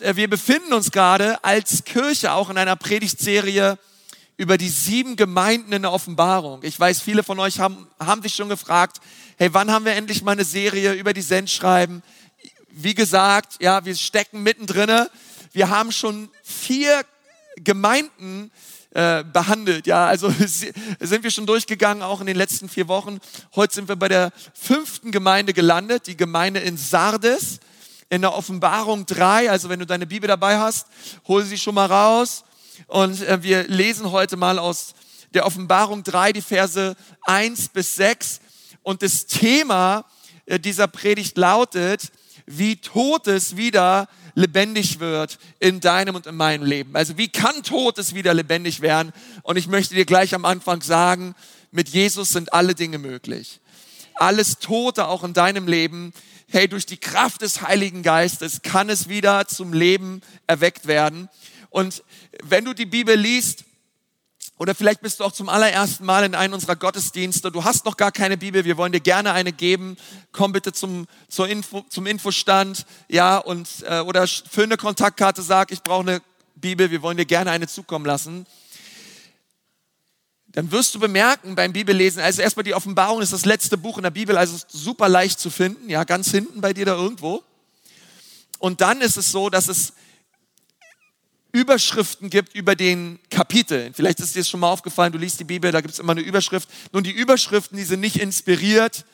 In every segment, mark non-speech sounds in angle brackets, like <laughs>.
Äh, wir befinden uns gerade als Kirche auch in einer Predigtserie über die sieben Gemeinden in der Offenbarung. Ich weiß, viele von euch haben, haben sich schon gefragt, hey, wann haben wir endlich mal eine Serie über die Sendschreiben? Wie gesagt, ja, wir stecken mittendrin. Wir haben schon vier Gemeinden äh, behandelt. Ja, also <laughs> sind wir schon durchgegangen, auch in den letzten vier Wochen. Heute sind wir bei der fünften Gemeinde gelandet, die Gemeinde in Sardes in der Offenbarung 3. Also wenn du deine Bibel dabei hast, hol sie schon mal raus. Und äh, wir lesen heute mal aus der Offenbarung 3 die Verse 1 bis 6. Und das Thema äh, dieser Predigt lautet, wie Todes wieder lebendig wird in deinem und in meinem Leben. Also wie kann Todes wieder lebendig werden? Und ich möchte dir gleich am Anfang sagen, mit Jesus sind alle Dinge möglich. Alles Tote auch in deinem Leben hey, durch die Kraft des Heiligen Geistes kann es wieder zum Leben erweckt werden. Und wenn du die Bibel liest, oder vielleicht bist du auch zum allerersten Mal in einem unserer Gottesdienste. Du hast noch gar keine Bibel. Wir wollen dir gerne eine geben. Komm bitte zum, zur Info, zum Infostand. Ja, und, äh, oder für eine Kontaktkarte sag, ich brauche eine Bibel. Wir wollen dir gerne eine zukommen lassen dann wirst du bemerken beim Bibellesen, also erstmal die Offenbarung ist das letzte Buch in der Bibel, also super leicht zu finden, ja, ganz hinten bei dir da irgendwo. Und dann ist es so, dass es Überschriften gibt über den Kapiteln. Vielleicht ist dir das schon mal aufgefallen, du liest die Bibel, da gibt es immer eine Überschrift. Nun, die Überschriften, die sind nicht inspiriert,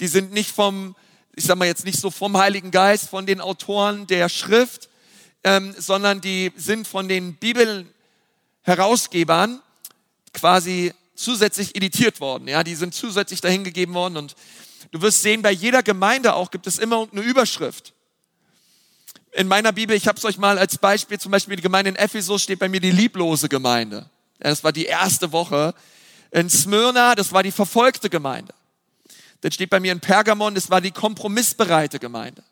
die sind nicht vom, ich sag mal jetzt nicht so vom Heiligen Geist, von den Autoren der Schrift, ähm, sondern die sind von den Bibelherausgebern quasi zusätzlich editiert worden. Ja, die sind zusätzlich dahingegeben worden und du wirst sehen, bei jeder Gemeinde auch gibt es immer eine Überschrift. In meiner Bibel, ich habe es euch mal als Beispiel, zum Beispiel die Gemeinde in Ephesus steht bei mir die lieblose Gemeinde. Ja, das war die erste Woche. In Smyrna, das war die verfolgte Gemeinde. Dann steht bei mir in Pergamon, das war die kompromissbereite Gemeinde.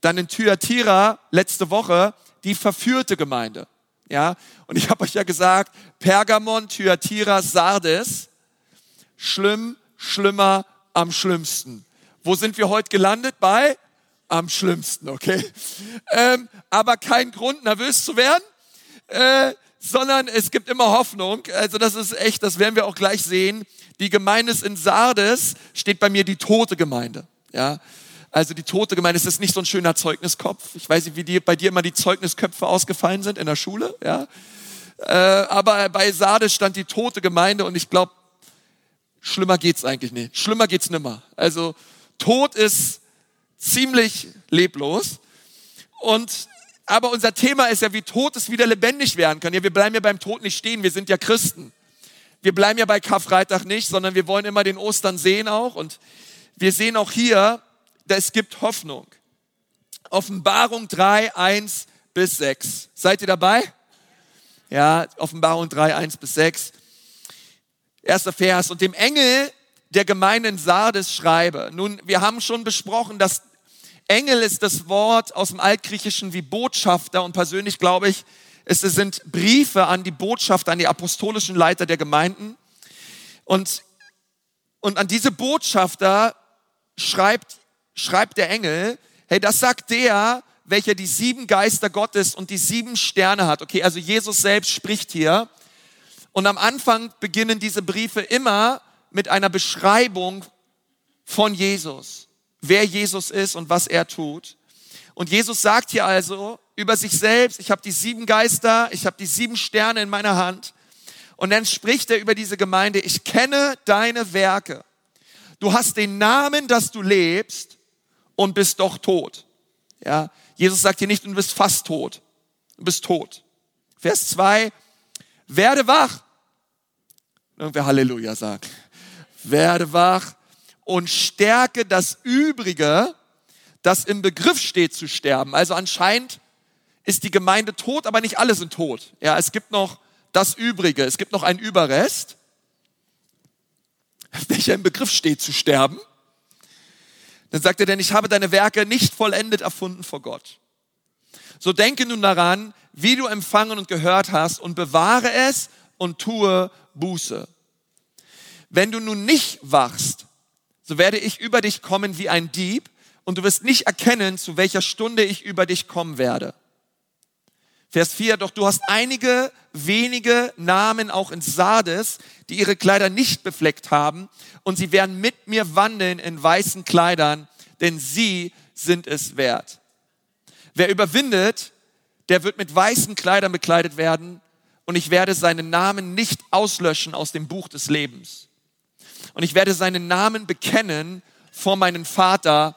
Dann in Thyatira, letzte Woche, die verführte Gemeinde. Ja, und ich habe euch ja gesagt, Pergamon, Thyatira, Sardes, schlimm, schlimmer, am schlimmsten. Wo sind wir heute gelandet? Bei am schlimmsten, okay? Ähm, aber kein Grund, nervös zu werden, äh, sondern es gibt immer Hoffnung. Also das ist echt, das werden wir auch gleich sehen. Die Gemeinde ist in Sardes, steht bei mir die tote Gemeinde. Ja, also die tote Gemeinde, ist das nicht so ein schöner Zeugniskopf? Ich weiß nicht, wie die, bei dir immer die Zeugnisköpfe ausgefallen sind in der Schule, ja. Äh, aber bei Sardes stand die tote Gemeinde und ich glaube, schlimmer geht's eigentlich nicht. Schlimmer geht's nimmer. Also Tod ist ziemlich leblos und aber unser Thema ist ja, wie Tod es wieder lebendig werden kann. Ja, wir bleiben ja beim Tod nicht stehen. Wir sind ja Christen. Wir bleiben ja bei Karfreitag nicht, sondern wir wollen immer den Ostern sehen auch. Und wir sehen auch hier, es gibt Hoffnung. Offenbarung 3, 1 bis 6. Seid ihr dabei? Ja, Offenbarung 3, 1 bis 6. Erster Vers. Und dem Engel der Gemeinde in Sardes schreibe. Nun, wir haben schon besprochen, dass Engel ist das Wort aus dem Altgriechischen wie Botschafter und persönlich glaube ich, es sind Briefe an die Botschafter, an die apostolischen Leiter der Gemeinden. Und, und an diese Botschafter schreibt schreibt der Engel, hey, das sagt der, welcher die sieben Geister Gottes und die sieben Sterne hat. Okay, also Jesus selbst spricht hier. Und am Anfang beginnen diese Briefe immer mit einer Beschreibung von Jesus, wer Jesus ist und was er tut. Und Jesus sagt hier also über sich selbst, ich habe die sieben Geister, ich habe die sieben Sterne in meiner Hand. Und dann spricht er über diese Gemeinde, ich kenne deine Werke. Du hast den Namen, dass du lebst und bist doch tot. Ja, Jesus sagt hier nicht, du bist fast tot. Du bist tot. Vers 2, werde wach. Irgendwer Halleluja sagt. Werde wach und stärke das Übrige, das im Begriff steht zu sterben. Also anscheinend ist die Gemeinde tot, aber nicht alle sind tot. Ja, es gibt noch das Übrige. Es gibt noch einen Überrest, <laughs> welcher im Begriff steht zu sterben. Dann sagt er, denn ich habe deine Werke nicht vollendet erfunden vor Gott. So denke nun daran, wie du empfangen und gehört hast und bewahre es und tue Buße. Wenn du nun nicht wachst, so werde ich über dich kommen wie ein Dieb und du wirst nicht erkennen, zu welcher Stunde ich über dich kommen werde. Vers 4, doch du hast einige wenige Namen auch in Sardes, die ihre Kleider nicht befleckt haben, und sie werden mit mir wandeln in weißen Kleidern, denn sie sind es wert. Wer überwindet, der wird mit weißen Kleidern bekleidet werden, und ich werde seinen Namen nicht auslöschen aus dem Buch des Lebens. Und ich werde seinen Namen bekennen vor meinem Vater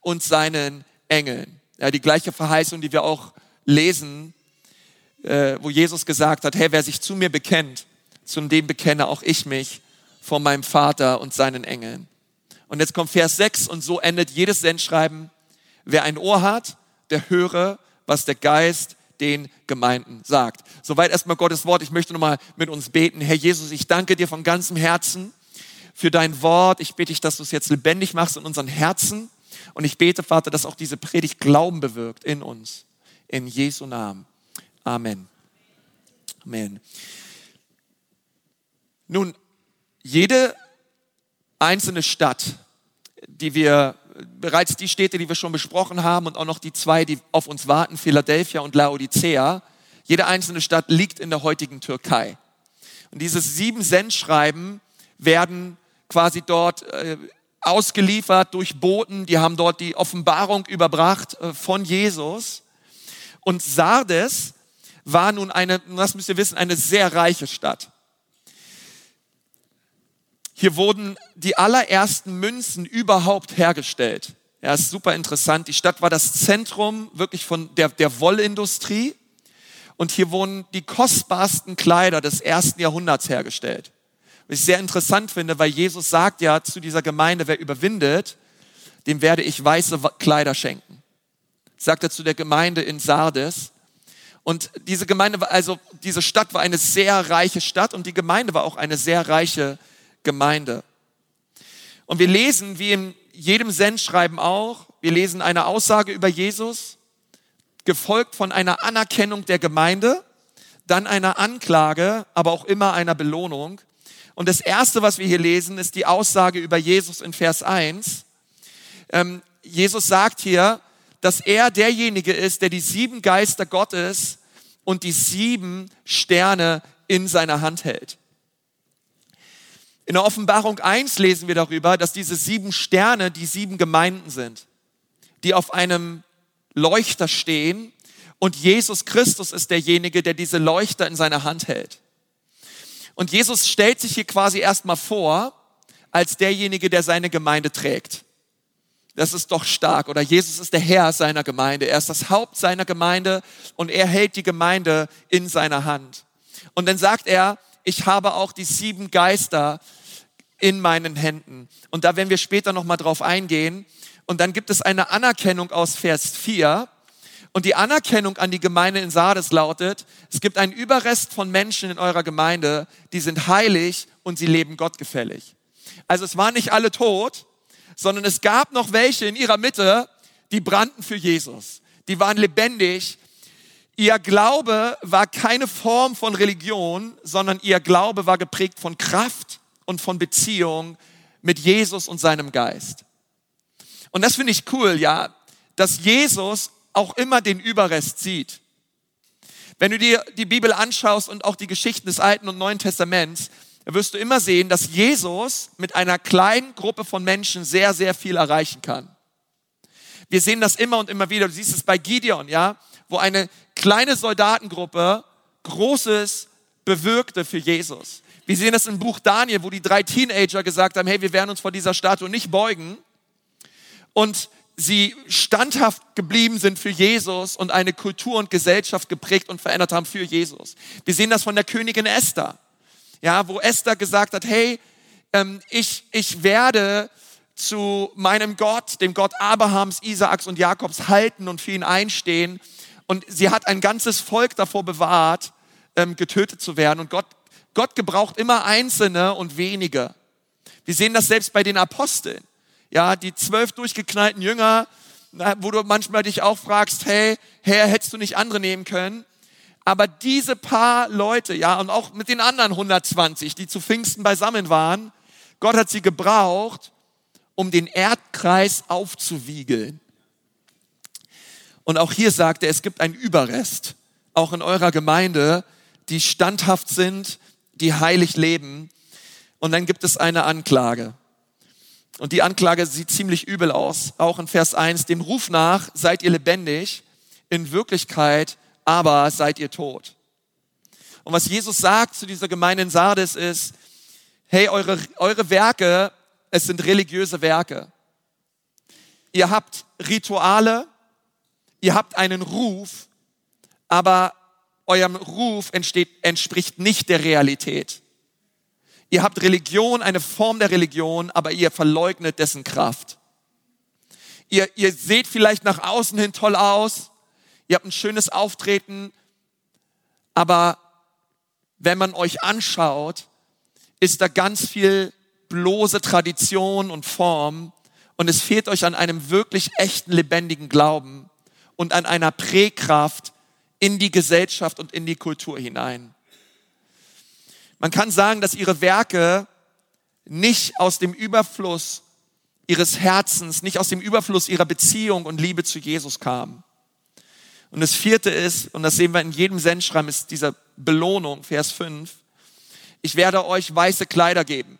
und seinen Engeln. Ja, die gleiche Verheißung, die wir auch lesen äh, wo Jesus gesagt hat, hey, wer sich zu mir bekennt, zu dem bekenne auch ich mich vor meinem Vater und seinen Engeln. Und jetzt kommt Vers 6 und so endet jedes Sendschreiben. Wer ein Ohr hat, der höre, was der Geist den Gemeinden sagt. Soweit erstmal Gottes Wort. Ich möchte nochmal mit uns beten. Herr Jesus, ich danke dir von ganzem Herzen für dein Wort. Ich bitte dich, dass du es jetzt lebendig machst in unseren Herzen. Und ich bete, Vater, dass auch diese Predigt Glauben bewirkt in uns. In Jesu Namen. Amen. Amen. Nun, jede einzelne Stadt, die wir bereits die Städte, die wir schon besprochen haben und auch noch die zwei, die auf uns warten, Philadelphia und Laodicea, jede einzelne Stadt liegt in der heutigen Türkei. Und dieses sieben Sendschreiben werden quasi dort äh, ausgeliefert durch Boten, die haben dort die Offenbarung überbracht äh, von Jesus. Und Sardes war nun eine, das müsst ihr wissen, eine sehr reiche Stadt. Hier wurden die allerersten Münzen überhaupt hergestellt. Ja, ist super interessant. Die Stadt war das Zentrum wirklich von der, der Wollindustrie. Und hier wurden die kostbarsten Kleider des ersten Jahrhunderts hergestellt. Was ich sehr interessant finde, weil Jesus sagt ja zu dieser Gemeinde, wer überwindet, dem werde ich weiße Kleider schenken. Sagt er zu der Gemeinde in Sardes. Und diese Gemeinde war, also diese Stadt war eine sehr reiche Stadt und die Gemeinde war auch eine sehr reiche Gemeinde. Und wir lesen, wie in jedem Sendschreiben auch, wir lesen eine Aussage über Jesus, gefolgt von einer Anerkennung der Gemeinde, dann einer Anklage, aber auch immer einer Belohnung. Und das erste, was wir hier lesen, ist die Aussage über Jesus in Vers 1. Ähm, Jesus sagt hier, dass er derjenige ist, der die sieben Geister Gottes und die sieben Sterne in seiner Hand hält. In der Offenbarung 1 lesen wir darüber, dass diese sieben Sterne die sieben Gemeinden sind, die auf einem Leuchter stehen und Jesus Christus ist derjenige, der diese Leuchter in seiner Hand hält. Und Jesus stellt sich hier quasi erstmal vor als derjenige, der seine Gemeinde trägt. Das ist doch stark. Oder Jesus ist der Herr seiner Gemeinde. Er ist das Haupt seiner Gemeinde und er hält die Gemeinde in seiner Hand. Und dann sagt er, ich habe auch die sieben Geister in meinen Händen. Und da werden wir später nochmal drauf eingehen. Und dann gibt es eine Anerkennung aus Vers 4. Und die Anerkennung an die Gemeinde in Sardes lautet, es gibt einen Überrest von Menschen in eurer Gemeinde, die sind heilig und sie leben gottgefällig. Also es waren nicht alle tot, sondern es gab noch welche in ihrer Mitte, die brannten für Jesus. Die waren lebendig. Ihr Glaube war keine Form von Religion, sondern ihr Glaube war geprägt von Kraft und von Beziehung mit Jesus und seinem Geist. Und das finde ich cool, ja, dass Jesus auch immer den Überrest sieht. Wenn du dir die Bibel anschaust und auch die Geschichten des Alten und Neuen Testaments, wirst du immer sehen, dass Jesus mit einer kleinen Gruppe von Menschen sehr, sehr viel erreichen kann. Wir sehen das immer und immer wieder. Du siehst es bei Gideon, ja, wo eine kleine Soldatengruppe Großes bewirkte für Jesus. Wir sehen das im Buch Daniel, wo die drei Teenager gesagt haben, hey, wir werden uns vor dieser Statue nicht beugen. Und sie standhaft geblieben sind für Jesus und eine Kultur und Gesellschaft geprägt und verändert haben für Jesus. Wir sehen das von der Königin Esther ja, wo Esther gesagt hat, hey, ähm, ich, ich werde zu meinem Gott, dem Gott Abrahams, Isaaks und Jakobs halten und für ihn einstehen. Und sie hat ein ganzes Volk davor bewahrt, ähm, getötet zu werden. Und Gott, Gott gebraucht immer Einzelne und wenige. Wir sehen das selbst bei den Aposteln. Ja, die zwölf durchgeknallten Jünger, wo du manchmal dich auch fragst, hey, Herr, hättest du nicht andere nehmen können? Aber diese paar Leute, ja, und auch mit den anderen 120, die zu Pfingsten beisammen waren, Gott hat sie gebraucht, um den Erdkreis aufzuwiegeln. Und auch hier sagt er, es gibt einen Überrest auch in eurer Gemeinde, die standhaft sind, die heilig leben. Und dann gibt es eine Anklage. Und die Anklage sieht ziemlich übel aus. Auch in Vers 1, dem Ruf nach seid ihr lebendig, in Wirklichkeit aber seid ihr tot. Und was Jesus sagt zu dieser Gemeinde in Sardes ist, hey, eure, eure Werke, es sind religiöse Werke. Ihr habt Rituale, ihr habt einen Ruf, aber eurem Ruf entsteht, entspricht nicht der Realität. Ihr habt Religion, eine Form der Religion, aber ihr verleugnet dessen Kraft. Ihr, ihr seht vielleicht nach außen hin toll aus, ihr habt ein schönes Auftreten, aber wenn man euch anschaut, ist da ganz viel bloße Tradition und Form und es fehlt euch an einem wirklich echten, lebendigen Glauben und an einer Prägkraft in die Gesellschaft und in die Kultur hinein. Man kann sagen, dass ihre Werke nicht aus dem Überfluss ihres Herzens, nicht aus dem Überfluss ihrer Beziehung und Liebe zu Jesus kamen. Und das vierte ist, und das sehen wir in jedem Sendschreiben, ist diese Belohnung, Vers 5. Ich werde euch weiße Kleider geben.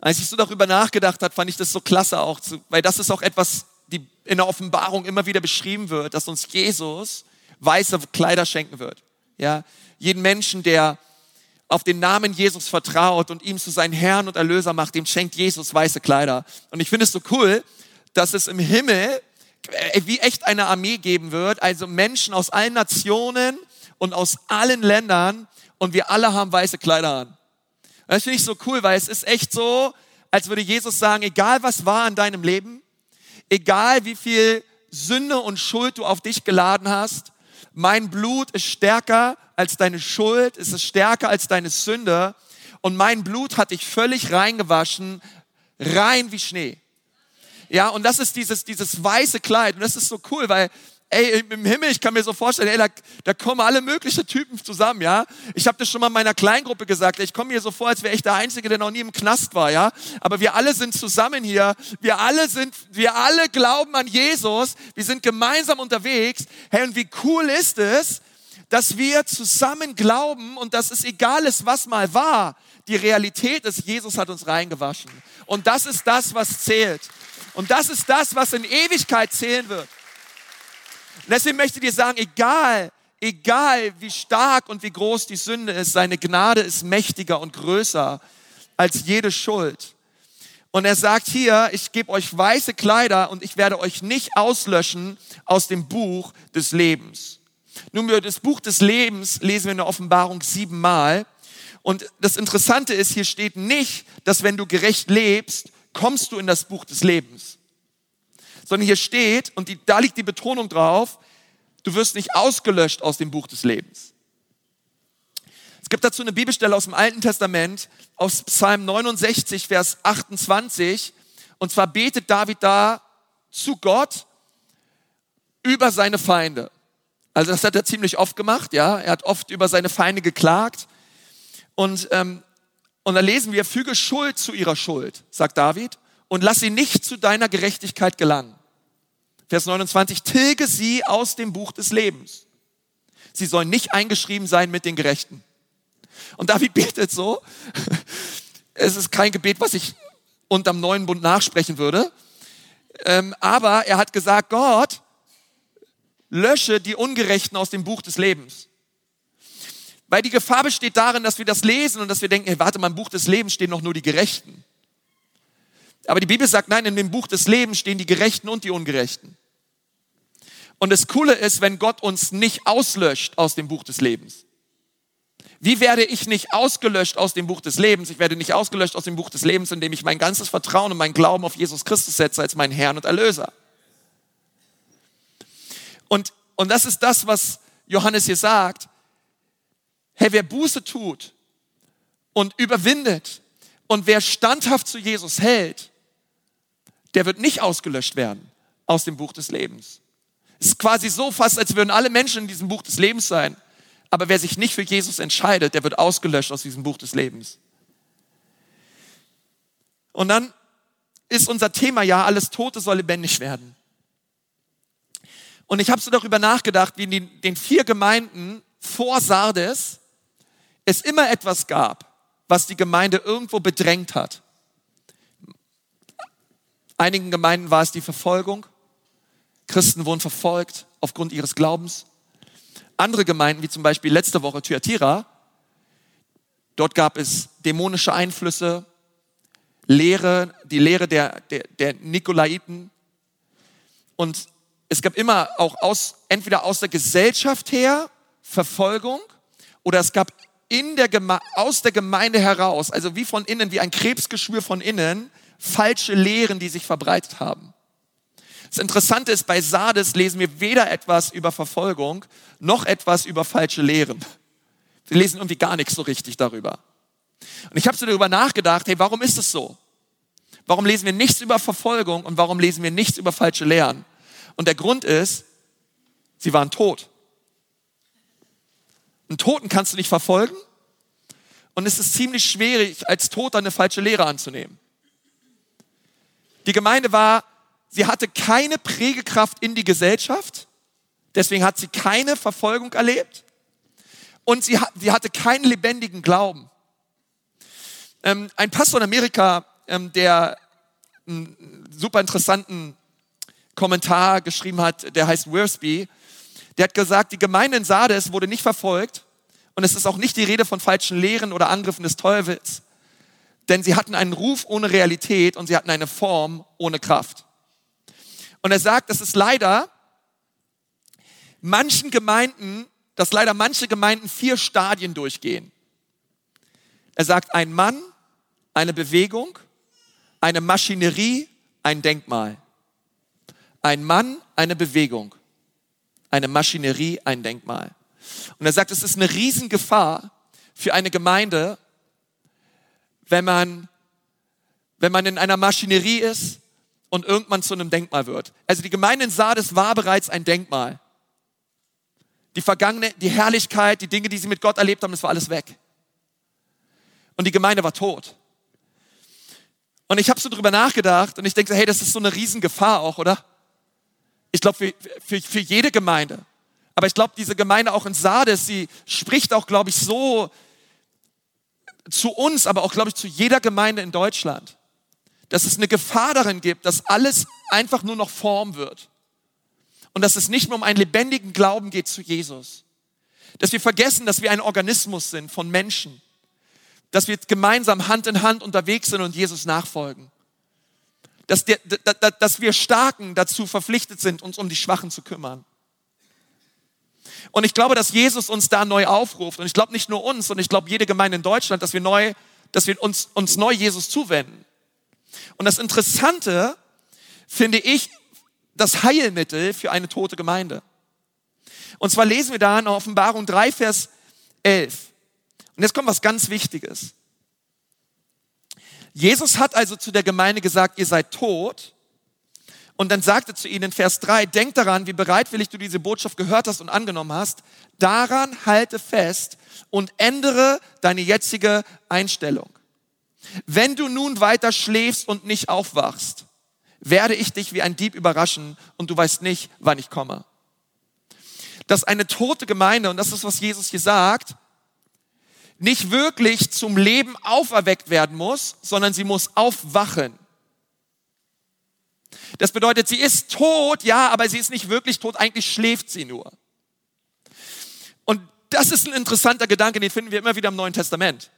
Als ich so darüber nachgedacht habe, fand ich das so klasse auch, weil das ist auch etwas, die in der Offenbarung immer wieder beschrieben wird, dass uns Jesus weiße Kleider schenken wird. Ja, jeden Menschen, der auf den Namen Jesus vertraut und ihm zu seinem Herrn und Erlöser macht, dem schenkt Jesus weiße Kleider. Und ich finde es so cool, dass es im Himmel wie echt eine Armee geben wird, also Menschen aus allen Nationen und aus allen Ländern und wir alle haben weiße Kleider an. Das finde ich so cool, weil es ist echt so, als würde Jesus sagen, egal was war in deinem Leben, egal wie viel Sünde und Schuld du auf dich geladen hast, mein Blut ist stärker als deine Schuld, es ist stärker als deine Sünde und mein Blut hat dich völlig reingewaschen, rein wie Schnee. Ja, und das ist dieses, dieses weiße Kleid. Und das ist so cool, weil, ey, im Himmel, ich kann mir so vorstellen, ey, da, da kommen alle möglichen Typen zusammen, ja. Ich habe das schon mal in meiner Kleingruppe gesagt. Ich komme mir so vor, als wäre ich der Einzige, der noch nie im Knast war, ja. Aber wir alle sind zusammen hier. Wir alle sind, wir alle glauben an Jesus. Wir sind gemeinsam unterwegs. Hey, und wie cool ist es, dass wir zusammen glauben und dass es egal ist, was mal war. Die Realität ist, Jesus hat uns reingewaschen. Und das ist das, was zählt. Und das ist das, was in Ewigkeit zählen wird. Und deswegen möchte ich dir sagen, egal, egal wie stark und wie groß die Sünde ist, seine Gnade ist mächtiger und größer als jede Schuld. Und er sagt hier, ich gebe euch weiße Kleider und ich werde euch nicht auslöschen aus dem Buch des Lebens. Nun, das Buch des Lebens lesen wir in der Offenbarung siebenmal. Und das Interessante ist, hier steht nicht, dass wenn du gerecht lebst, kommst du in das Buch des Lebens. Sondern hier steht, und die, da liegt die Betonung drauf, du wirst nicht ausgelöscht aus dem Buch des Lebens. Es gibt dazu eine Bibelstelle aus dem Alten Testament, aus Psalm 69, Vers 28. Und zwar betet David da zu Gott über seine Feinde. Also das hat er ziemlich oft gemacht, ja. Er hat oft über seine Feinde geklagt. Und ähm, und da lesen wir, füge Schuld zu ihrer Schuld, sagt David, und lass sie nicht zu deiner Gerechtigkeit gelangen. Vers 29, tilge sie aus dem Buch des Lebens. Sie sollen nicht eingeschrieben sein mit den Gerechten. Und David betet so, <laughs> es ist kein Gebet, was ich unterm neuen Bund nachsprechen würde, ähm, aber er hat gesagt, Gott, lösche die Ungerechten aus dem Buch des Lebens. Weil die Gefahr besteht darin, dass wir das lesen und dass wir denken, hey, warte mal, im Buch des Lebens stehen noch nur die Gerechten. Aber die Bibel sagt, nein, in dem Buch des Lebens stehen die Gerechten und die Ungerechten. Und das Coole ist, wenn Gott uns nicht auslöscht aus dem Buch des Lebens. Wie werde ich nicht ausgelöscht aus dem Buch des Lebens? Ich werde nicht ausgelöscht aus dem Buch des Lebens, indem ich mein ganzes Vertrauen und mein Glauben auf Jesus Christus setze als meinen Herrn und Erlöser. Und, und das ist das, was Johannes hier sagt. Hey, wer Buße tut und überwindet und wer standhaft zu Jesus hält, der wird nicht ausgelöscht werden aus dem Buch des Lebens. Es ist quasi so fast, als würden alle Menschen in diesem Buch des Lebens sein. Aber wer sich nicht für Jesus entscheidet, der wird ausgelöscht aus diesem Buch des Lebens. Und dann ist unser Thema ja, alles Tote soll lebendig werden. Und ich habe so darüber nachgedacht, wie in den, den vier Gemeinden vor Sardes es immer etwas gab, was die Gemeinde irgendwo bedrängt hat. Einigen Gemeinden war es die Verfolgung. Christen wurden verfolgt aufgrund ihres Glaubens. Andere Gemeinden, wie zum Beispiel letzte Woche Thyatira, dort gab es dämonische Einflüsse, Lehre, die Lehre der, der, der Nikolaiten. Und es gab immer auch aus, entweder aus der Gesellschaft her Verfolgung oder es gab in der aus der Gemeinde heraus, also wie von innen, wie ein Krebsgeschwür von innen, falsche Lehren, die sich verbreitet haben. Das Interessante ist, bei Sardes lesen wir weder etwas über Verfolgung noch etwas über falsche Lehren. Wir lesen irgendwie gar nichts so richtig darüber. Und ich habe so darüber nachgedacht, hey, warum ist es so? Warum lesen wir nichts über Verfolgung und warum lesen wir nichts über falsche Lehren? Und der Grund ist, sie waren tot. Einen Toten kannst du nicht verfolgen und es ist ziemlich schwierig, als Toter eine falsche Lehre anzunehmen. Die Gemeinde war, sie hatte keine Prägekraft in die Gesellschaft, deswegen hat sie keine Verfolgung erlebt und sie, sie hatte keinen lebendigen Glauben. Ähm, ein Pastor in Amerika, ähm, der einen super interessanten Kommentar geschrieben hat, der heißt Worsby, der hat gesagt, die Gemeinde in Sardes wurde nicht verfolgt und es ist auch nicht die Rede von falschen Lehren oder Angriffen des Teufels, denn sie hatten einen Ruf ohne Realität und sie hatten eine Form ohne Kraft. Und er sagt, das ist leider manchen Gemeinden, dass leider manche Gemeinden vier Stadien durchgehen. Er sagt, ein Mann, eine Bewegung, eine Maschinerie, ein Denkmal. Ein Mann, eine Bewegung, eine Maschinerie, ein Denkmal. Und er sagt, es ist eine Riesengefahr für eine Gemeinde, wenn man, wenn man in einer Maschinerie ist und irgendwann zu einem Denkmal wird. Also die Gemeinde in Sardes war bereits ein Denkmal. Die vergangene, die Herrlichkeit, die Dinge, die sie mit Gott erlebt haben, das war alles weg. Und die Gemeinde war tot. Und ich habe so drüber nachgedacht und ich denke, hey, das ist so eine Riesengefahr auch, oder? Ich glaube, für, für, für jede Gemeinde. Aber ich glaube, diese Gemeinde auch in Sardes, sie spricht auch, glaube ich, so zu uns, aber auch, glaube ich, zu jeder Gemeinde in Deutschland, dass es eine Gefahr darin gibt, dass alles einfach nur noch Form wird. Und dass es nicht mehr um einen lebendigen Glauben geht zu Jesus. Dass wir vergessen, dass wir ein Organismus sind von Menschen dass wir gemeinsam Hand in Hand unterwegs sind und Jesus nachfolgen. Dass, der, dass wir Starken dazu verpflichtet sind, uns um die Schwachen zu kümmern. Und ich glaube, dass Jesus uns da neu aufruft. Und ich glaube nicht nur uns, sondern ich glaube jede Gemeinde in Deutschland, dass wir neu, dass wir uns, uns neu Jesus zuwenden. Und das Interessante finde ich das Heilmittel für eine tote Gemeinde. Und zwar lesen wir da in Offenbarung 3, Vers 11. Und jetzt kommt was ganz Wichtiges. Jesus hat also zu der Gemeinde gesagt, ihr seid tot. Und dann sagte zu ihnen in Vers 3, denk daran, wie bereitwillig du diese Botschaft gehört hast und angenommen hast. Daran halte fest und ändere deine jetzige Einstellung. Wenn du nun weiter schläfst und nicht aufwachst, werde ich dich wie ein Dieb überraschen und du weißt nicht, wann ich komme. Dass eine tote Gemeinde, und das ist, was Jesus hier sagt, nicht wirklich zum Leben auferweckt werden muss, sondern sie muss aufwachen. Das bedeutet, sie ist tot, ja, aber sie ist nicht wirklich tot, eigentlich schläft sie nur. Und das ist ein interessanter Gedanke, den finden wir immer wieder im Neuen Testament.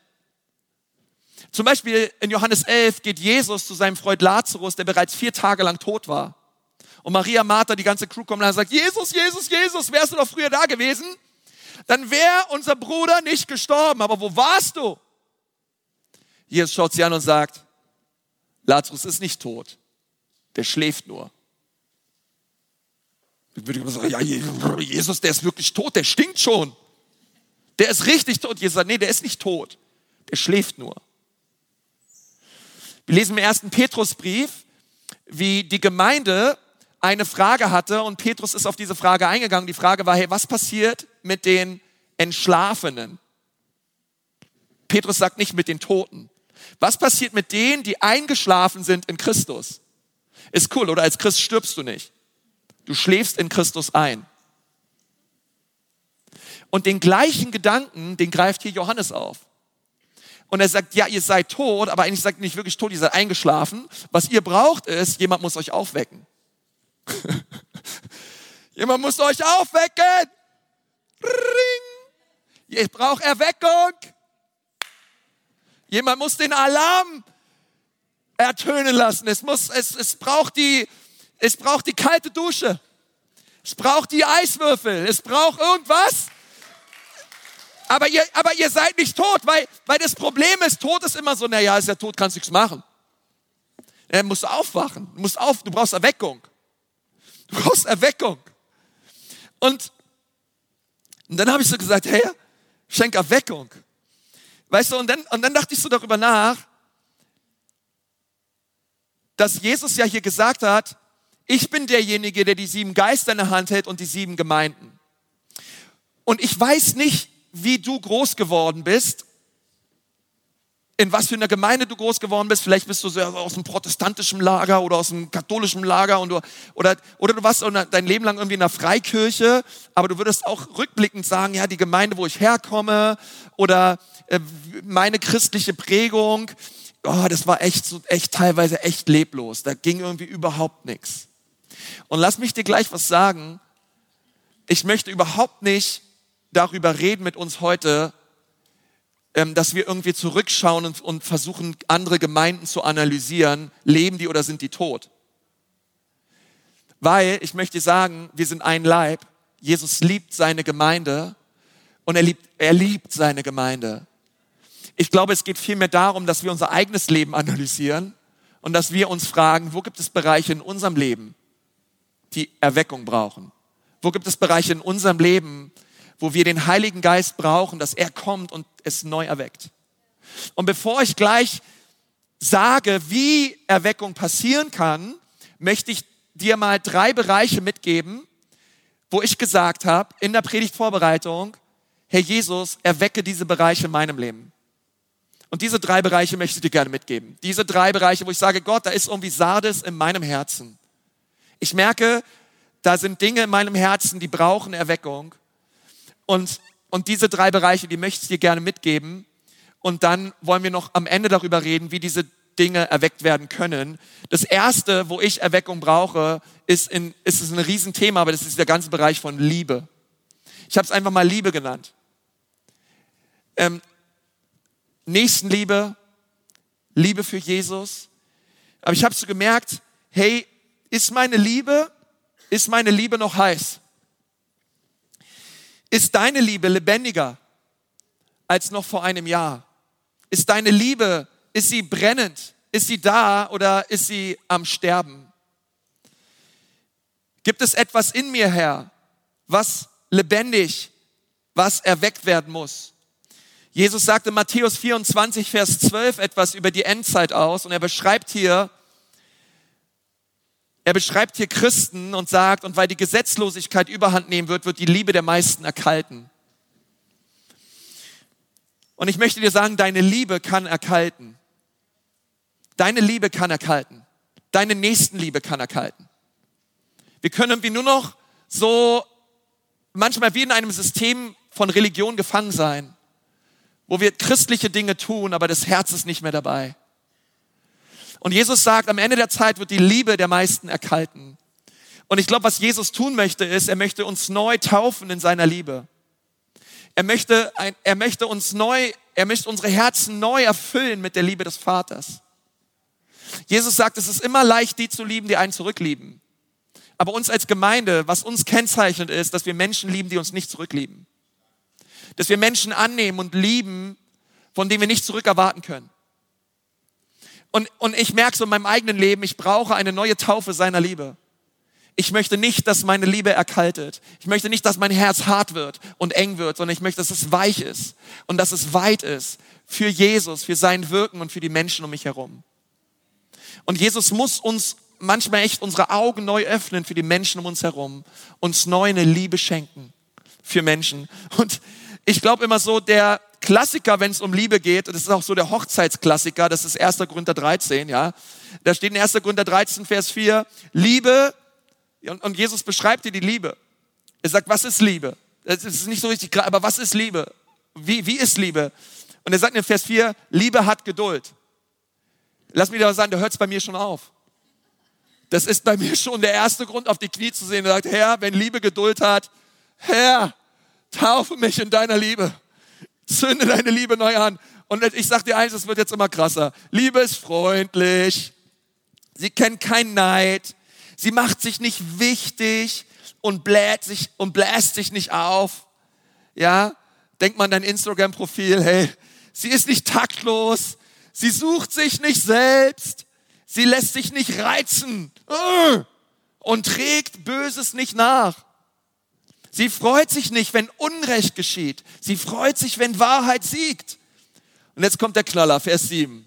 Zum Beispiel in Johannes 11 geht Jesus zu seinem Freund Lazarus, der bereits vier Tage lang tot war. Und Maria, Martha, die ganze Crew kommt und sagt, Jesus, Jesus, Jesus, wärst du doch früher da gewesen? Dann wäre unser Bruder nicht gestorben. Aber wo warst du? Jesus schaut sie an und sagt, Lazarus ist nicht tot, der schläft nur. Ich würde sagen, ja, Jesus, der ist wirklich tot, der stinkt schon. Der ist richtig tot. Jesus sagt, nee, der ist nicht tot, der schläft nur. Wir lesen im ersten Petrusbrief, wie die Gemeinde eine Frage hatte und Petrus ist auf diese Frage eingegangen. Die Frage war, hey, was passiert mit den Entschlafenen? Petrus sagt nicht mit den Toten. Was passiert mit denen, die eingeschlafen sind in Christus? Ist cool, oder als Christ stirbst du nicht. Du schläfst in Christus ein. Und den gleichen Gedanken, den greift hier Johannes auf. Und er sagt, ja, ihr seid tot, aber eigentlich sagt nicht wirklich tot, ihr seid eingeschlafen. Was ihr braucht ist, jemand muss euch aufwecken. <laughs> jemand muss euch aufwecken. Ring. Ihr braucht Erweckung. Jemand muss den Alarm ertönen lassen. Es, muss, es, es, braucht die, es braucht die kalte Dusche. Es braucht die Eiswürfel. Es braucht irgendwas. Aber ihr, aber ihr seid nicht tot, weil, weil das Problem ist, Tod ist immer so, naja, ist ja tot, kannst nichts machen. Er muss aufwachen. Du musst auf, du brauchst Erweckung. Du brauchst Erweckung. Und, und dann habe ich so gesagt, hey, schenk Erweckung. Weißt du, und dann, und dann dachte ich so darüber nach, dass Jesus ja hier gesagt hat, ich bin derjenige, der die sieben Geister in der Hand hält und die sieben Gemeinden. Und ich weiß nicht, wie du groß geworden bist, in was für einer Gemeinde du groß geworden bist. Vielleicht bist du so aus dem protestantischen Lager oder aus dem katholischen Lager und du, oder, oder du warst dein Leben lang irgendwie in einer Freikirche, aber du würdest auch rückblickend sagen, ja, die Gemeinde, wo ich herkomme oder äh, meine christliche Prägung, oh, das war echt, so, echt teilweise echt leblos. Da ging irgendwie überhaupt nichts. Und lass mich dir gleich was sagen. Ich möchte überhaupt nicht darüber reden mit uns heute, dass wir irgendwie zurückschauen und, und versuchen, andere Gemeinden zu analysieren. Leben die oder sind die tot? Weil ich möchte sagen, wir sind ein Leib. Jesus liebt seine Gemeinde und er liebt, er liebt seine Gemeinde. Ich glaube, es geht vielmehr darum, dass wir unser eigenes Leben analysieren und dass wir uns fragen, wo gibt es Bereiche in unserem Leben, die Erweckung brauchen? Wo gibt es Bereiche in unserem Leben, wo wir den Heiligen Geist brauchen, dass er kommt und es neu erweckt? Und bevor ich gleich sage, wie Erweckung passieren kann, möchte ich dir mal drei Bereiche mitgeben, wo ich gesagt habe in der Predigtvorbereitung, Herr Jesus, erwecke diese Bereiche in meinem Leben. Und diese drei Bereiche möchte ich dir gerne mitgeben. Diese drei Bereiche, wo ich sage, Gott, da ist irgendwie Sardes in meinem Herzen. Ich merke, da sind Dinge in meinem Herzen, die brauchen Erweckung. Und, und diese drei Bereiche, die möchte ich dir gerne mitgeben. Und dann wollen wir noch am Ende darüber reden, wie diese Dinge erweckt werden können. Das erste, wo ich Erweckung brauche, ist, in, ist es ein Riesenthema, aber das ist der ganze Bereich von Liebe. Ich habe es einfach mal Liebe genannt. Ähm, Nächstenliebe, Liebe für Jesus. Aber ich habe so gemerkt, hey, ist meine Liebe, ist meine Liebe noch heiß? Ist deine Liebe lebendiger als noch vor einem Jahr? Ist deine Liebe, ist sie brennend? Ist sie da oder ist sie am Sterben? Gibt es etwas in mir, Herr, was lebendig, was erweckt werden muss? Jesus sagte Matthäus 24, Vers 12 etwas über die Endzeit aus und er beschreibt hier, er beschreibt hier Christen und sagt, und weil die Gesetzlosigkeit überhand nehmen wird, wird die Liebe der meisten erkalten. Und ich möchte dir sagen, deine Liebe kann erkalten. Deine Liebe kann erkalten. Deine Nächstenliebe kann erkalten. Wir können irgendwie nur noch so manchmal wie in einem System von Religion gefangen sein wo wir christliche Dinge tun, aber das Herz ist nicht mehr dabei. Und Jesus sagt, am Ende der Zeit wird die Liebe der meisten erkalten. Und ich glaube, was Jesus tun möchte, ist, er möchte uns neu taufen in seiner Liebe. Er möchte, ein, er möchte uns neu, er möchte unsere Herzen neu erfüllen mit der Liebe des Vaters. Jesus sagt, es ist immer leicht, die zu lieben, die einen zurücklieben. Aber uns als Gemeinde, was uns kennzeichnet, ist, dass wir Menschen lieben, die uns nicht zurücklieben dass wir Menschen annehmen und lieben, von denen wir nicht zurückerwarten können. Und, und ich merke so in meinem eigenen Leben, ich brauche eine neue Taufe seiner Liebe. Ich möchte nicht, dass meine Liebe erkaltet. Ich möchte nicht, dass mein Herz hart wird und eng wird, sondern ich möchte, dass es weich ist und dass es weit ist für Jesus, für sein Wirken und für die Menschen um mich herum. Und Jesus muss uns manchmal echt unsere Augen neu öffnen für die Menschen um uns herum, uns neu eine Liebe schenken für Menschen. Und ich glaube immer so, der Klassiker, wenn es um Liebe geht, und das ist auch so der Hochzeitsklassiker, das ist 1. Korinther 13, ja. Da steht in 1. Korinther 13, Vers 4, Liebe Und Jesus beschreibt dir die Liebe. Er sagt, was ist Liebe? Es ist nicht so richtig klar, aber was ist Liebe? Wie, wie ist Liebe? Und er sagt in Vers 4, Liebe hat Geduld. Lass mich aber sagen, da hört es bei mir schon auf. Das ist bei mir schon der erste Grund, auf die Knie zu sehen. Er sagt, Herr, wenn Liebe Geduld hat, Herr, taufe mich in deiner Liebe. Zünde deine Liebe neu an. Und ich sage dir eins, es wird jetzt immer krasser. Liebe ist freundlich. Sie kennt keinen Neid. Sie macht sich nicht wichtig und bläht sich und bläst sich nicht auf. Ja, denk mal an dein Instagram-Profil. Hey, sie ist nicht taktlos. Sie sucht sich nicht selbst. Sie lässt sich nicht reizen äh, und trägt Böses nicht nach. Sie freut sich nicht, wenn Unrecht geschieht. Sie freut sich, wenn Wahrheit siegt. Und jetzt kommt der Knaller, Vers 7.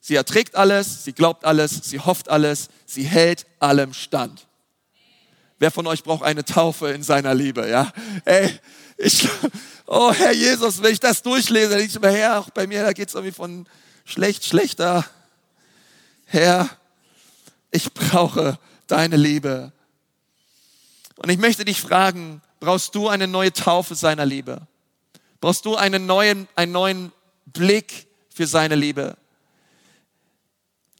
Sie erträgt alles, sie glaubt alles, sie hofft alles, sie hält allem stand. Wer von euch braucht eine Taufe in seiner Liebe, ja? Ey, ich, oh Herr Jesus, wenn ich das durchlese, dann denke ich mir, Herr, auch bei mir, da geht es irgendwie von schlecht, schlechter. Herr, ich brauche deine Liebe. Und ich möchte dich fragen, brauchst du eine neue Taufe seiner Liebe? Brauchst du einen neuen, einen neuen Blick für seine Liebe?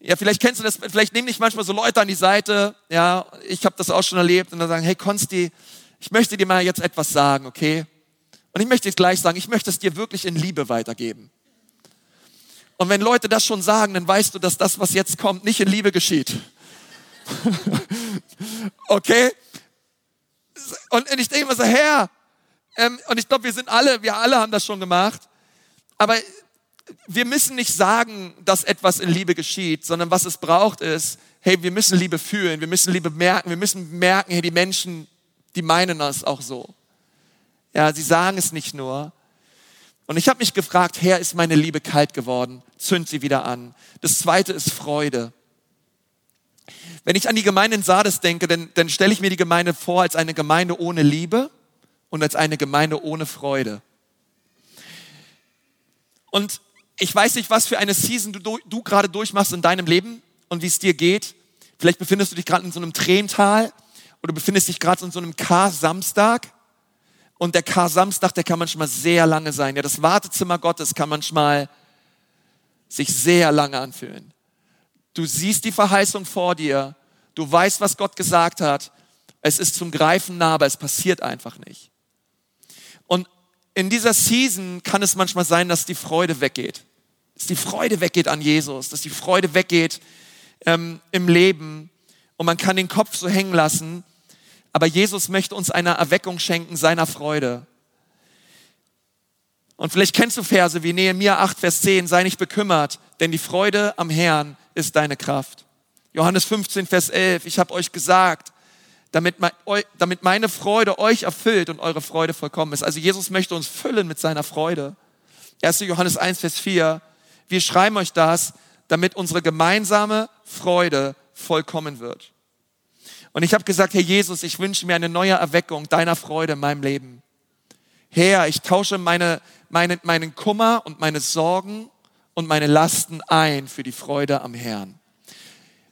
Ja, vielleicht kennst du das, vielleicht nehmen dich manchmal so Leute an die Seite, ja, ich habe das auch schon erlebt und dann sagen, hey Konsti, ich möchte dir mal jetzt etwas sagen, okay? Und ich möchte dir gleich sagen, ich möchte es dir wirklich in Liebe weitergeben. Und wenn Leute das schon sagen, dann weißt du, dass das, was jetzt kommt, nicht in Liebe geschieht. <laughs> okay? Und ich denke immer so, Herr, ähm, und ich glaube, wir sind alle, wir alle haben das schon gemacht, aber wir müssen nicht sagen, dass etwas in Liebe geschieht, sondern was es braucht ist, hey, wir müssen Liebe fühlen, wir müssen Liebe merken, wir müssen merken, hey, die Menschen, die meinen das auch so. Ja, sie sagen es nicht nur. Und ich habe mich gefragt, Herr, ist meine Liebe kalt geworden? Zünd sie wieder an. Das zweite ist Freude. Wenn ich an die Gemeinde in Sardes denke, dann, dann stelle ich mir die Gemeinde vor als eine Gemeinde ohne Liebe und als eine Gemeinde ohne Freude. Und ich weiß nicht, was für eine Season du, du gerade durchmachst in deinem Leben und wie es dir geht. Vielleicht befindest du dich gerade in so einem Tränental oder befindest dich gerade in so einem Kar-Samstag. Und der Kar-Samstag, der kann manchmal sehr lange sein. Ja, das Wartezimmer Gottes kann manchmal sich sehr lange anfühlen. Du siehst die Verheißung vor dir. Du weißt, was Gott gesagt hat. Es ist zum Greifen nah, aber es passiert einfach nicht. Und in dieser Season kann es manchmal sein, dass die Freude weggeht. Dass die Freude weggeht an Jesus, dass die Freude weggeht ähm, im Leben und man kann den Kopf so hängen lassen. Aber Jesus möchte uns eine Erweckung schenken seiner Freude. Und vielleicht kennst du Verse wie Nehemiah 8, Vers 10, sei nicht bekümmert, denn die Freude am Herrn ist deine Kraft. Johannes 15, Vers 11, ich habe euch gesagt, damit, meine Freude euch erfüllt und eure Freude vollkommen ist. Also Jesus möchte uns füllen mit seiner Freude. 1. Johannes 1, Vers 4, wir schreiben euch das, damit unsere gemeinsame Freude vollkommen wird. Und ich habe gesagt, Herr Jesus, ich wünsche mir eine neue Erweckung deiner Freude in meinem Leben. Herr, ich tausche meine, meine, meinen Kummer und meine Sorgen und meine Lasten ein für die Freude am Herrn.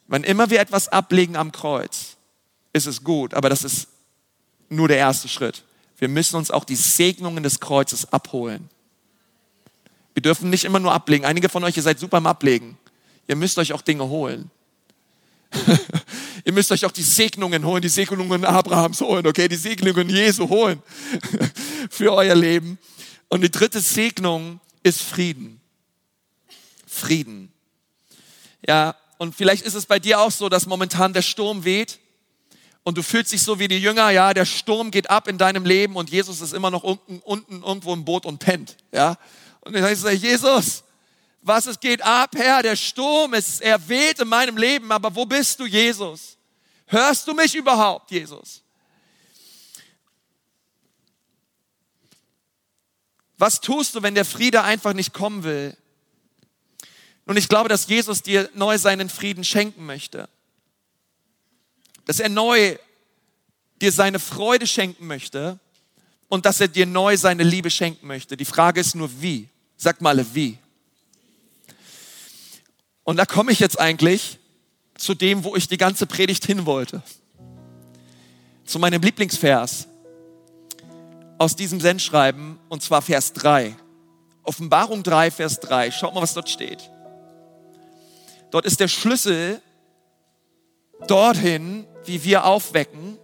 Wann immer wir etwas ablegen am Kreuz, ist es gut, aber das ist nur der erste Schritt. Wir müssen uns auch die Segnungen des Kreuzes abholen. Wir dürfen nicht immer nur ablegen. Einige von euch, ihr seid super am Ablegen. Ihr müsst euch auch Dinge holen. <laughs> ihr müsst euch auch die Segnungen holen, die Segnungen Abrahams holen, okay? Die Segnungen Jesu holen <laughs> für euer Leben. Und die dritte Segnung ist Frieden. Frieden. Ja, und vielleicht ist es bei dir auch so, dass momentan der Sturm weht und du fühlst dich so wie die Jünger, ja, der Sturm geht ab in deinem Leben und Jesus ist immer noch unten, unten irgendwo im Boot und pennt, ja. Und dann sagst du, Jesus, was es geht ab, Herr, der Sturm ist, er weht in meinem Leben, aber wo bist du, Jesus? Hörst du mich überhaupt, Jesus? Was tust du, wenn der Friede einfach nicht kommen will? Und ich glaube, dass Jesus dir neu seinen Frieden schenken möchte. Dass er neu dir seine Freude schenken möchte und dass er dir neu seine Liebe schenken möchte. Die Frage ist nur wie. Sag mal wie. Und da komme ich jetzt eigentlich zu dem, wo ich die ganze Predigt hin wollte. zu meinem Lieblingsvers aus diesem Sendschreiben, und zwar Vers 3. Offenbarung 3, Vers 3. Schaut mal, was dort steht. Dort ist der Schlüssel dorthin, wie wir aufwecken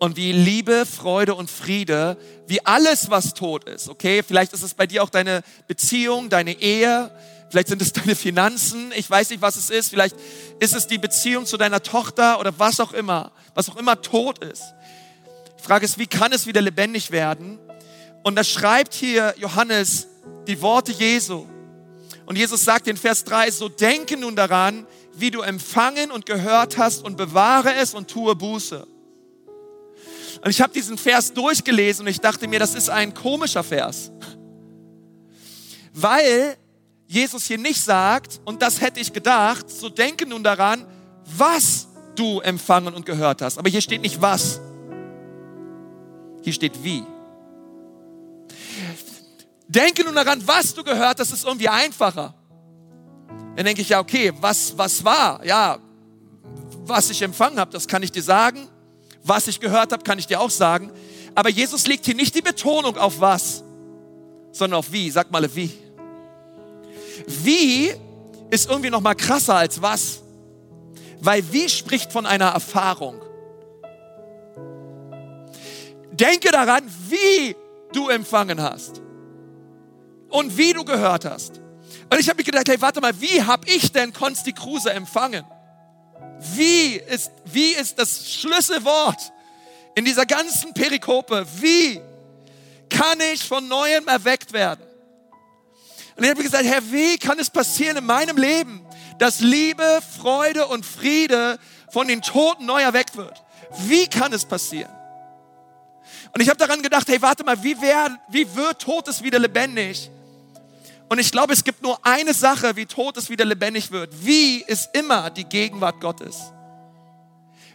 und wie Liebe, Freude und Friede, wie alles, was tot ist, okay? Vielleicht ist es bei dir auch deine Beziehung, deine Ehe, vielleicht sind es <laughs> deine Finanzen, ich weiß nicht, was es ist, vielleicht ist es die Beziehung zu deiner Tochter oder was auch immer, was auch immer tot ist. Die Frage ist, wie kann es wieder lebendig werden? Und da schreibt hier Johannes die Worte Jesu. Und Jesus sagt in Vers 3, so denke nun daran, wie du empfangen und gehört hast und bewahre es und tue Buße. Und ich habe diesen Vers durchgelesen und ich dachte mir, das ist ein komischer Vers. Weil Jesus hier nicht sagt, und das hätte ich gedacht, so denke nun daran, was du empfangen und gehört hast. Aber hier steht nicht was. Hier steht wie. Denke nun daran, was du gehört hast, ist irgendwie einfacher. Dann denke ich, ja, okay, was, was war? Ja, was ich empfangen habe, das kann ich dir sagen. Was ich gehört habe, kann ich dir auch sagen. Aber Jesus legt hier nicht die Betonung auf was, sondern auf wie. Sag mal wie. Wie ist irgendwie noch mal krasser als was, weil wie spricht von einer Erfahrung. Denke daran, wie du empfangen hast und wie du gehört hast. Und ich habe mir gedacht, hey, warte mal, wie habe ich denn Konsti Kruse empfangen? Wie ist, wie ist das Schlüsselwort in dieser ganzen Perikope? Wie kann ich von neuem erweckt werden? Und ich habe gesagt, Herr, wie kann es passieren in meinem Leben, dass Liebe, Freude und Friede von den Toten neu erweckt wird? Wie kann es passieren? Und ich habe daran gedacht, hey, warte mal, wie, wär, wie wird Totes wieder lebendig? Und ich glaube, es gibt nur eine Sache, wie Totes wieder lebendig wird. Wie ist immer die Gegenwart Gottes?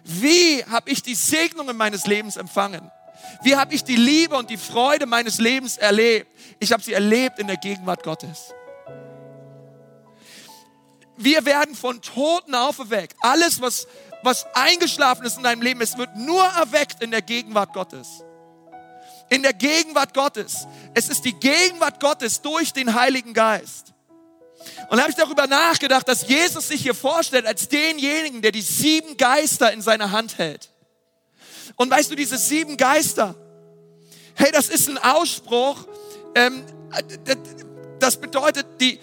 Wie habe ich die Segnungen meines Lebens empfangen? Wie habe ich die Liebe und die Freude meines Lebens erlebt? Ich habe sie erlebt in der Gegenwart Gottes. Wir werden von Toten auferweckt. Alles, was, was eingeschlafen ist in deinem Leben, es wird nur erweckt in der Gegenwart Gottes in der Gegenwart Gottes. Es ist die Gegenwart Gottes durch den Heiligen Geist. Und da habe ich darüber nachgedacht, dass Jesus sich hier vorstellt als denjenigen, der die sieben Geister in seiner Hand hält. Und weißt du, diese sieben Geister, hey, das ist ein Ausspruch, ähm, das bedeutet, die,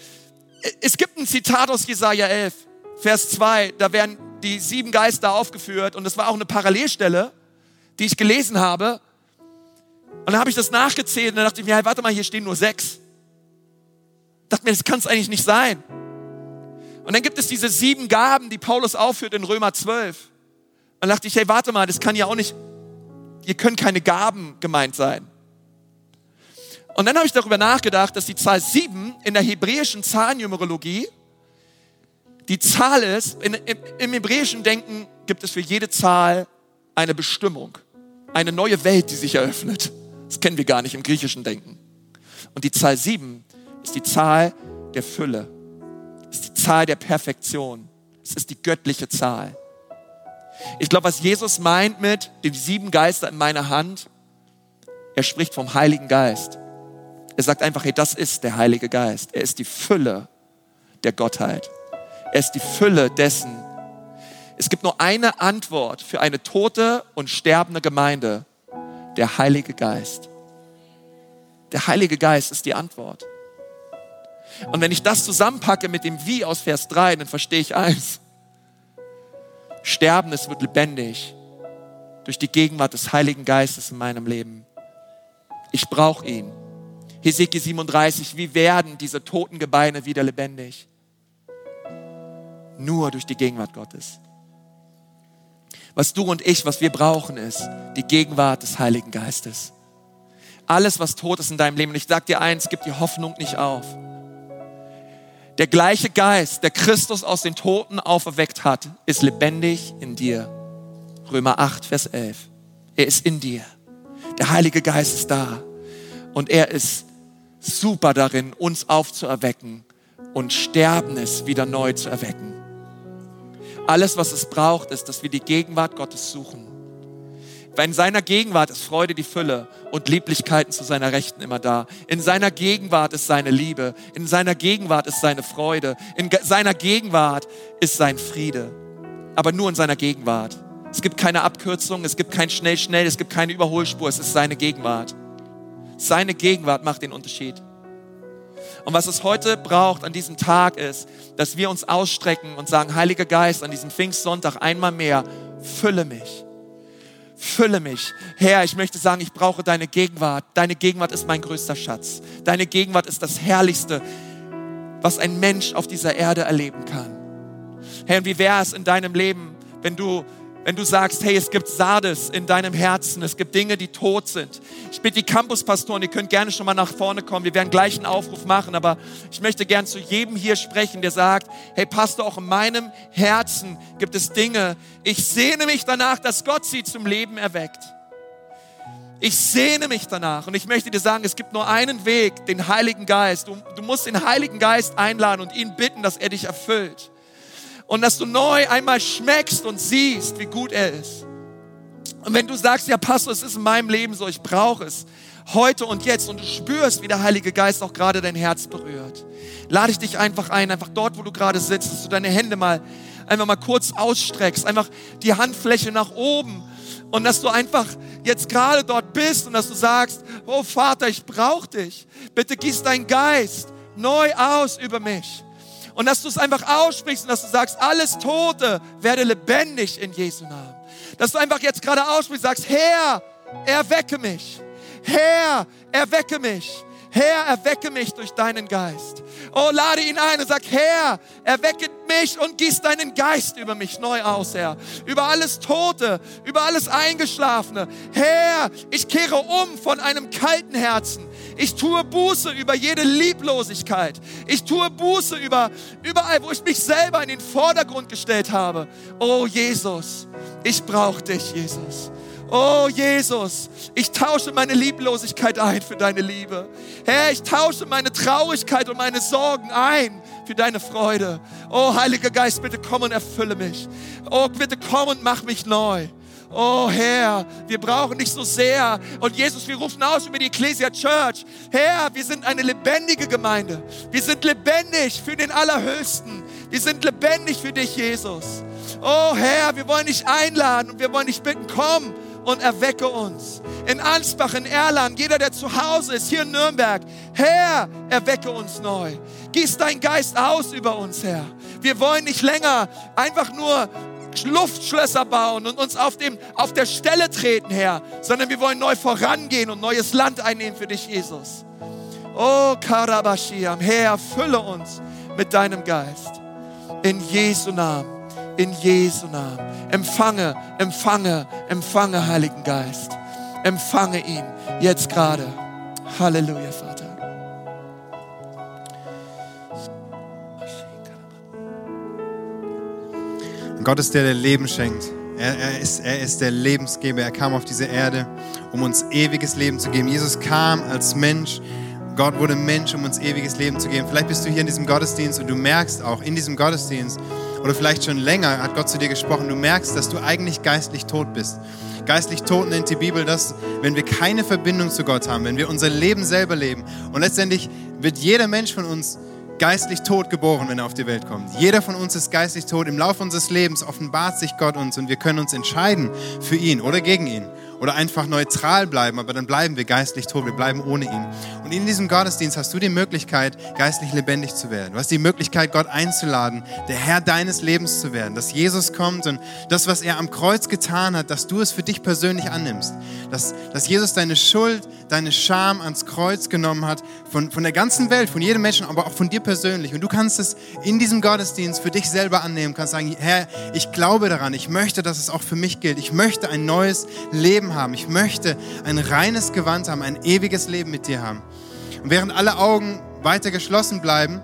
es gibt ein Zitat aus Jesaja 11, Vers 2, da werden die sieben Geister aufgeführt und das war auch eine Parallelstelle, die ich gelesen habe. Und dann habe ich das nachgezählt und dann dachte ich mir, hey, warte mal, hier stehen nur sechs. Ich dachte mir, das kann es eigentlich nicht sein. Und dann gibt es diese sieben Gaben, die Paulus aufführt in Römer 12. Und dann dachte ich, hey, warte mal, das kann ja auch nicht, hier können keine Gaben gemeint sein. Und dann habe ich darüber nachgedacht, dass die Zahl sieben in der hebräischen Zahlennumerologie die Zahl ist, in, im, im hebräischen Denken gibt es für jede Zahl eine Bestimmung, eine neue Welt, die sich eröffnet. Das kennen wir gar nicht im griechischen Denken. Und die Zahl 7 ist die Zahl der Fülle. ist die Zahl der Perfektion. Es ist die göttliche Zahl. Ich glaube, was Jesus meint mit den sieben Geister in meiner Hand, er spricht vom Heiligen Geist. Er sagt einfach, hey, das ist der Heilige Geist. Er ist die Fülle der Gottheit. Er ist die Fülle dessen. Es gibt nur eine Antwort für eine tote und sterbende Gemeinde der Heilige Geist. Der Heilige Geist ist die Antwort. Und wenn ich das zusammenpacke mit dem Wie aus Vers 3, dann verstehe ich eins. Sterben, es wird lebendig durch die Gegenwart des Heiligen Geistes in meinem Leben. Ich brauche ihn. Hesekiel 37, wie werden diese toten Gebeine wieder lebendig? Nur durch die Gegenwart Gottes. Was du und ich, was wir brauchen, ist die Gegenwart des Heiligen Geistes. Alles, was tot ist in deinem Leben. Und ich sage dir eins, gib die Hoffnung nicht auf. Der gleiche Geist, der Christus aus den Toten auferweckt hat, ist lebendig in dir. Römer 8, Vers 11. Er ist in dir. Der Heilige Geist ist da. Und er ist super darin, uns aufzuerwecken und Sterbenes wieder neu zu erwecken. Alles, was es braucht, ist, dass wir die Gegenwart Gottes suchen. Weil in seiner Gegenwart ist Freude die Fülle und Lieblichkeiten zu seiner Rechten immer da. In seiner Gegenwart ist seine Liebe. In seiner Gegenwart ist seine Freude. In seiner Gegenwart ist sein Friede. Aber nur in seiner Gegenwart. Es gibt keine Abkürzung, es gibt kein schnell, schnell, es gibt keine Überholspur. Es ist seine Gegenwart. Seine Gegenwart macht den Unterschied. Und was es heute braucht an diesem Tag ist, dass wir uns ausstrecken und sagen, Heiliger Geist, an diesem Pfingstsonntag einmal mehr, fülle mich. Fülle mich. Herr, ich möchte sagen, ich brauche deine Gegenwart. Deine Gegenwart ist mein größter Schatz. Deine Gegenwart ist das Herrlichste, was ein Mensch auf dieser Erde erleben kann. Herr, wie wäre es in deinem Leben, wenn du wenn du sagst, hey, es gibt Sardes in deinem Herzen, es gibt Dinge, die tot sind. Ich bitte die Campuspastoren, ihr könnt gerne schon mal nach vorne kommen. Wir werden gleich einen Aufruf machen, aber ich möchte gern zu jedem hier sprechen, der sagt, hey, Pastor, auch in meinem Herzen gibt es Dinge. Ich sehne mich danach, dass Gott sie zum Leben erweckt. Ich sehne mich danach und ich möchte dir sagen, es gibt nur einen Weg, den Heiligen Geist. Du, du musst den Heiligen Geist einladen und ihn bitten, dass er dich erfüllt und dass du neu einmal schmeckst und siehst, wie gut er ist. Und wenn du sagst, ja Pastor, es ist in meinem Leben so, ich brauche es heute und jetzt und du spürst, wie der Heilige Geist auch gerade dein Herz berührt, lade ich dich einfach ein, einfach dort, wo du gerade sitzt, dass du deine Hände mal einfach mal kurz ausstreckst, einfach die Handfläche nach oben und dass du einfach jetzt gerade dort bist und dass du sagst, oh Vater, ich brauche dich. Bitte gieß dein Geist neu aus über mich. Und dass du es einfach aussprichst und dass du sagst, alles Tote werde lebendig in Jesu Namen. Dass du einfach jetzt gerade aussprichst sagst, Herr, erwecke mich. Herr, erwecke mich. Herr, erwecke mich durch deinen Geist. Oh, lade ihn ein und sag, Herr, erwecke mich und gieß deinen Geist über mich neu aus, Herr. Über alles Tote, über alles Eingeschlafene. Herr, ich kehre um von einem kalten Herzen ich tue Buße über jede Lieblosigkeit. Ich tue Buße über überall, wo ich mich selber in den Vordergrund gestellt habe. Oh Jesus, ich brauche dich, Jesus. Oh Jesus, ich tausche meine Lieblosigkeit ein für deine Liebe. Herr, ich tausche meine Traurigkeit und meine Sorgen ein für deine Freude. Oh Heiliger Geist, bitte komm und erfülle mich. Oh, bitte komm und mach mich neu. Oh Herr, wir brauchen dich so sehr. Und Jesus, wir rufen aus über die Ecclesia Church. Herr, wir sind eine lebendige Gemeinde. Wir sind lebendig für den Allerhöchsten. Wir sind lebendig für dich, Jesus. Oh Herr, wir wollen dich einladen und wir wollen dich bitten, komm und erwecke uns. In Ansbach, in Erlangen, jeder, der zu Hause ist, hier in Nürnberg. Herr, erwecke uns neu. Gieß dein Geist aus über uns, Herr. Wir wollen nicht länger einfach nur Luftschlösser bauen und uns auf, dem, auf der Stelle treten, Herr, sondern wir wollen neu vorangehen und neues Land einnehmen für dich, Jesus. Oh, Karabashiam, Herr, fülle uns mit deinem Geist. In Jesu Namen, in Jesu Namen. Empfange, empfange, empfange, Heiligen Geist. Empfange ihn jetzt gerade. Halleluja, Vater. Gott ist der, der Leben schenkt. Er, er, ist, er ist der Lebensgeber. Er kam auf diese Erde, um uns ewiges Leben zu geben. Jesus kam als Mensch. Gott wurde Mensch, um uns ewiges Leben zu geben. Vielleicht bist du hier in diesem Gottesdienst und du merkst auch in diesem Gottesdienst, oder vielleicht schon länger hat Gott zu dir gesprochen, du merkst, dass du eigentlich geistlich tot bist. Geistlich tot nennt die Bibel das, wenn wir keine Verbindung zu Gott haben, wenn wir unser Leben selber leben. Und letztendlich wird jeder Mensch von uns geistlich tot geboren, wenn er auf die Welt kommt. Jeder von uns ist geistlich tot. Im Laufe unseres Lebens offenbart sich Gott uns und wir können uns entscheiden für ihn oder gegen ihn oder einfach neutral bleiben, aber dann bleiben wir geistlich tot, wir bleiben ohne ihn. Und in diesem Gottesdienst hast du die Möglichkeit, geistlich lebendig zu werden. Du hast die Möglichkeit, Gott einzuladen, der Herr deines Lebens zu werden, dass Jesus kommt und das, was er am Kreuz getan hat, dass du es für dich persönlich annimmst. Dass, dass Jesus deine Schuld, deine Scham ans Kreuz genommen hat, von, von der ganzen Welt, von jedem Menschen, aber auch von dir persönlich. Und du kannst es in diesem Gottesdienst für dich selber annehmen, kannst sagen, Herr, ich glaube daran, ich möchte, dass es auch für mich gilt. Ich möchte ein neues Leben Leben haben. Ich möchte ein reines Gewand haben, ein ewiges Leben mit dir haben. Und während alle Augen weiter geschlossen bleiben,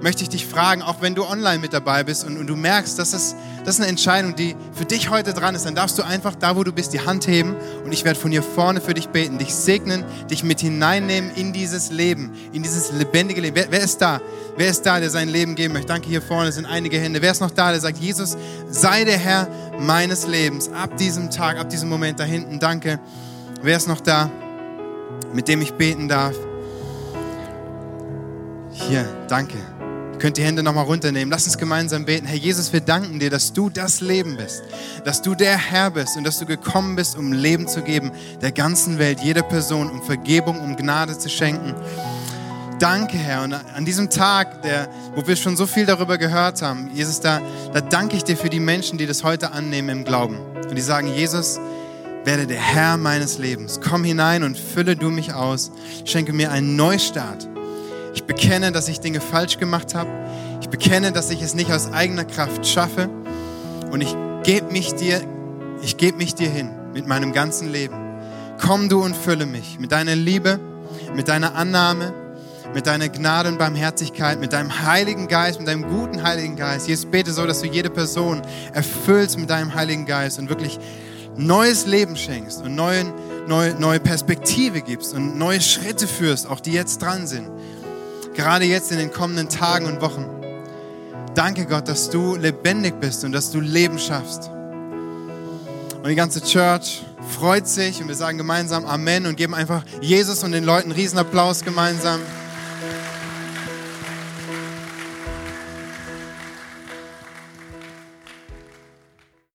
möchte ich dich fragen, auch wenn du online mit dabei bist und, und du merkst, dass es, das ist eine Entscheidung, die für dich heute dran ist, dann darfst du einfach da, wo du bist, die Hand heben und ich werde von hier vorne für dich beten, dich segnen, dich mit hineinnehmen in dieses Leben, in dieses lebendige Leben. Wer, wer ist da? Wer ist da, der sein Leben geben möchte? Danke, hier vorne sind einige Hände. Wer ist noch da, der sagt, Jesus, sei der Herr meines Lebens ab diesem Tag, ab diesem Moment da hinten. Danke. Wer ist noch da, mit dem ich beten darf? Hier, danke. Könnt die Hände nochmal runternehmen. Lass uns gemeinsam beten. Herr Jesus, wir danken dir, dass du das Leben bist, dass du der Herr bist und dass du gekommen bist, um Leben zu geben, der ganzen Welt, jeder Person, um Vergebung, um Gnade zu schenken. Danke, Herr. Und an diesem Tag, der, wo wir schon so viel darüber gehört haben, Jesus, da, da danke ich dir für die Menschen, die das heute annehmen im Glauben. Und die sagen, Jesus, werde der Herr meines Lebens. Komm hinein und fülle du mich aus. Schenke mir einen Neustart. Ich bekenne, dass ich Dinge falsch gemacht habe. Ich bekenne, dass ich es nicht aus eigener Kraft schaffe. Und ich gebe mich dir, ich gebe mich dir hin mit meinem ganzen Leben. Komm du und fülle mich mit deiner Liebe, mit deiner Annahme, mit deiner Gnade und Barmherzigkeit, mit deinem Heiligen Geist, mit deinem guten Heiligen Geist. Jesus, bete so, dass du jede Person erfüllst mit deinem Heiligen Geist und wirklich neues Leben schenkst und neue, neue, neue Perspektive gibst und neue Schritte führst, auch die jetzt dran sind gerade jetzt in den kommenden Tagen und Wochen. Danke Gott, dass du lebendig bist und dass du Leben schaffst. Und die ganze Church freut sich und wir sagen gemeinsam Amen und geben einfach Jesus und den Leuten einen Riesenapplaus gemeinsam.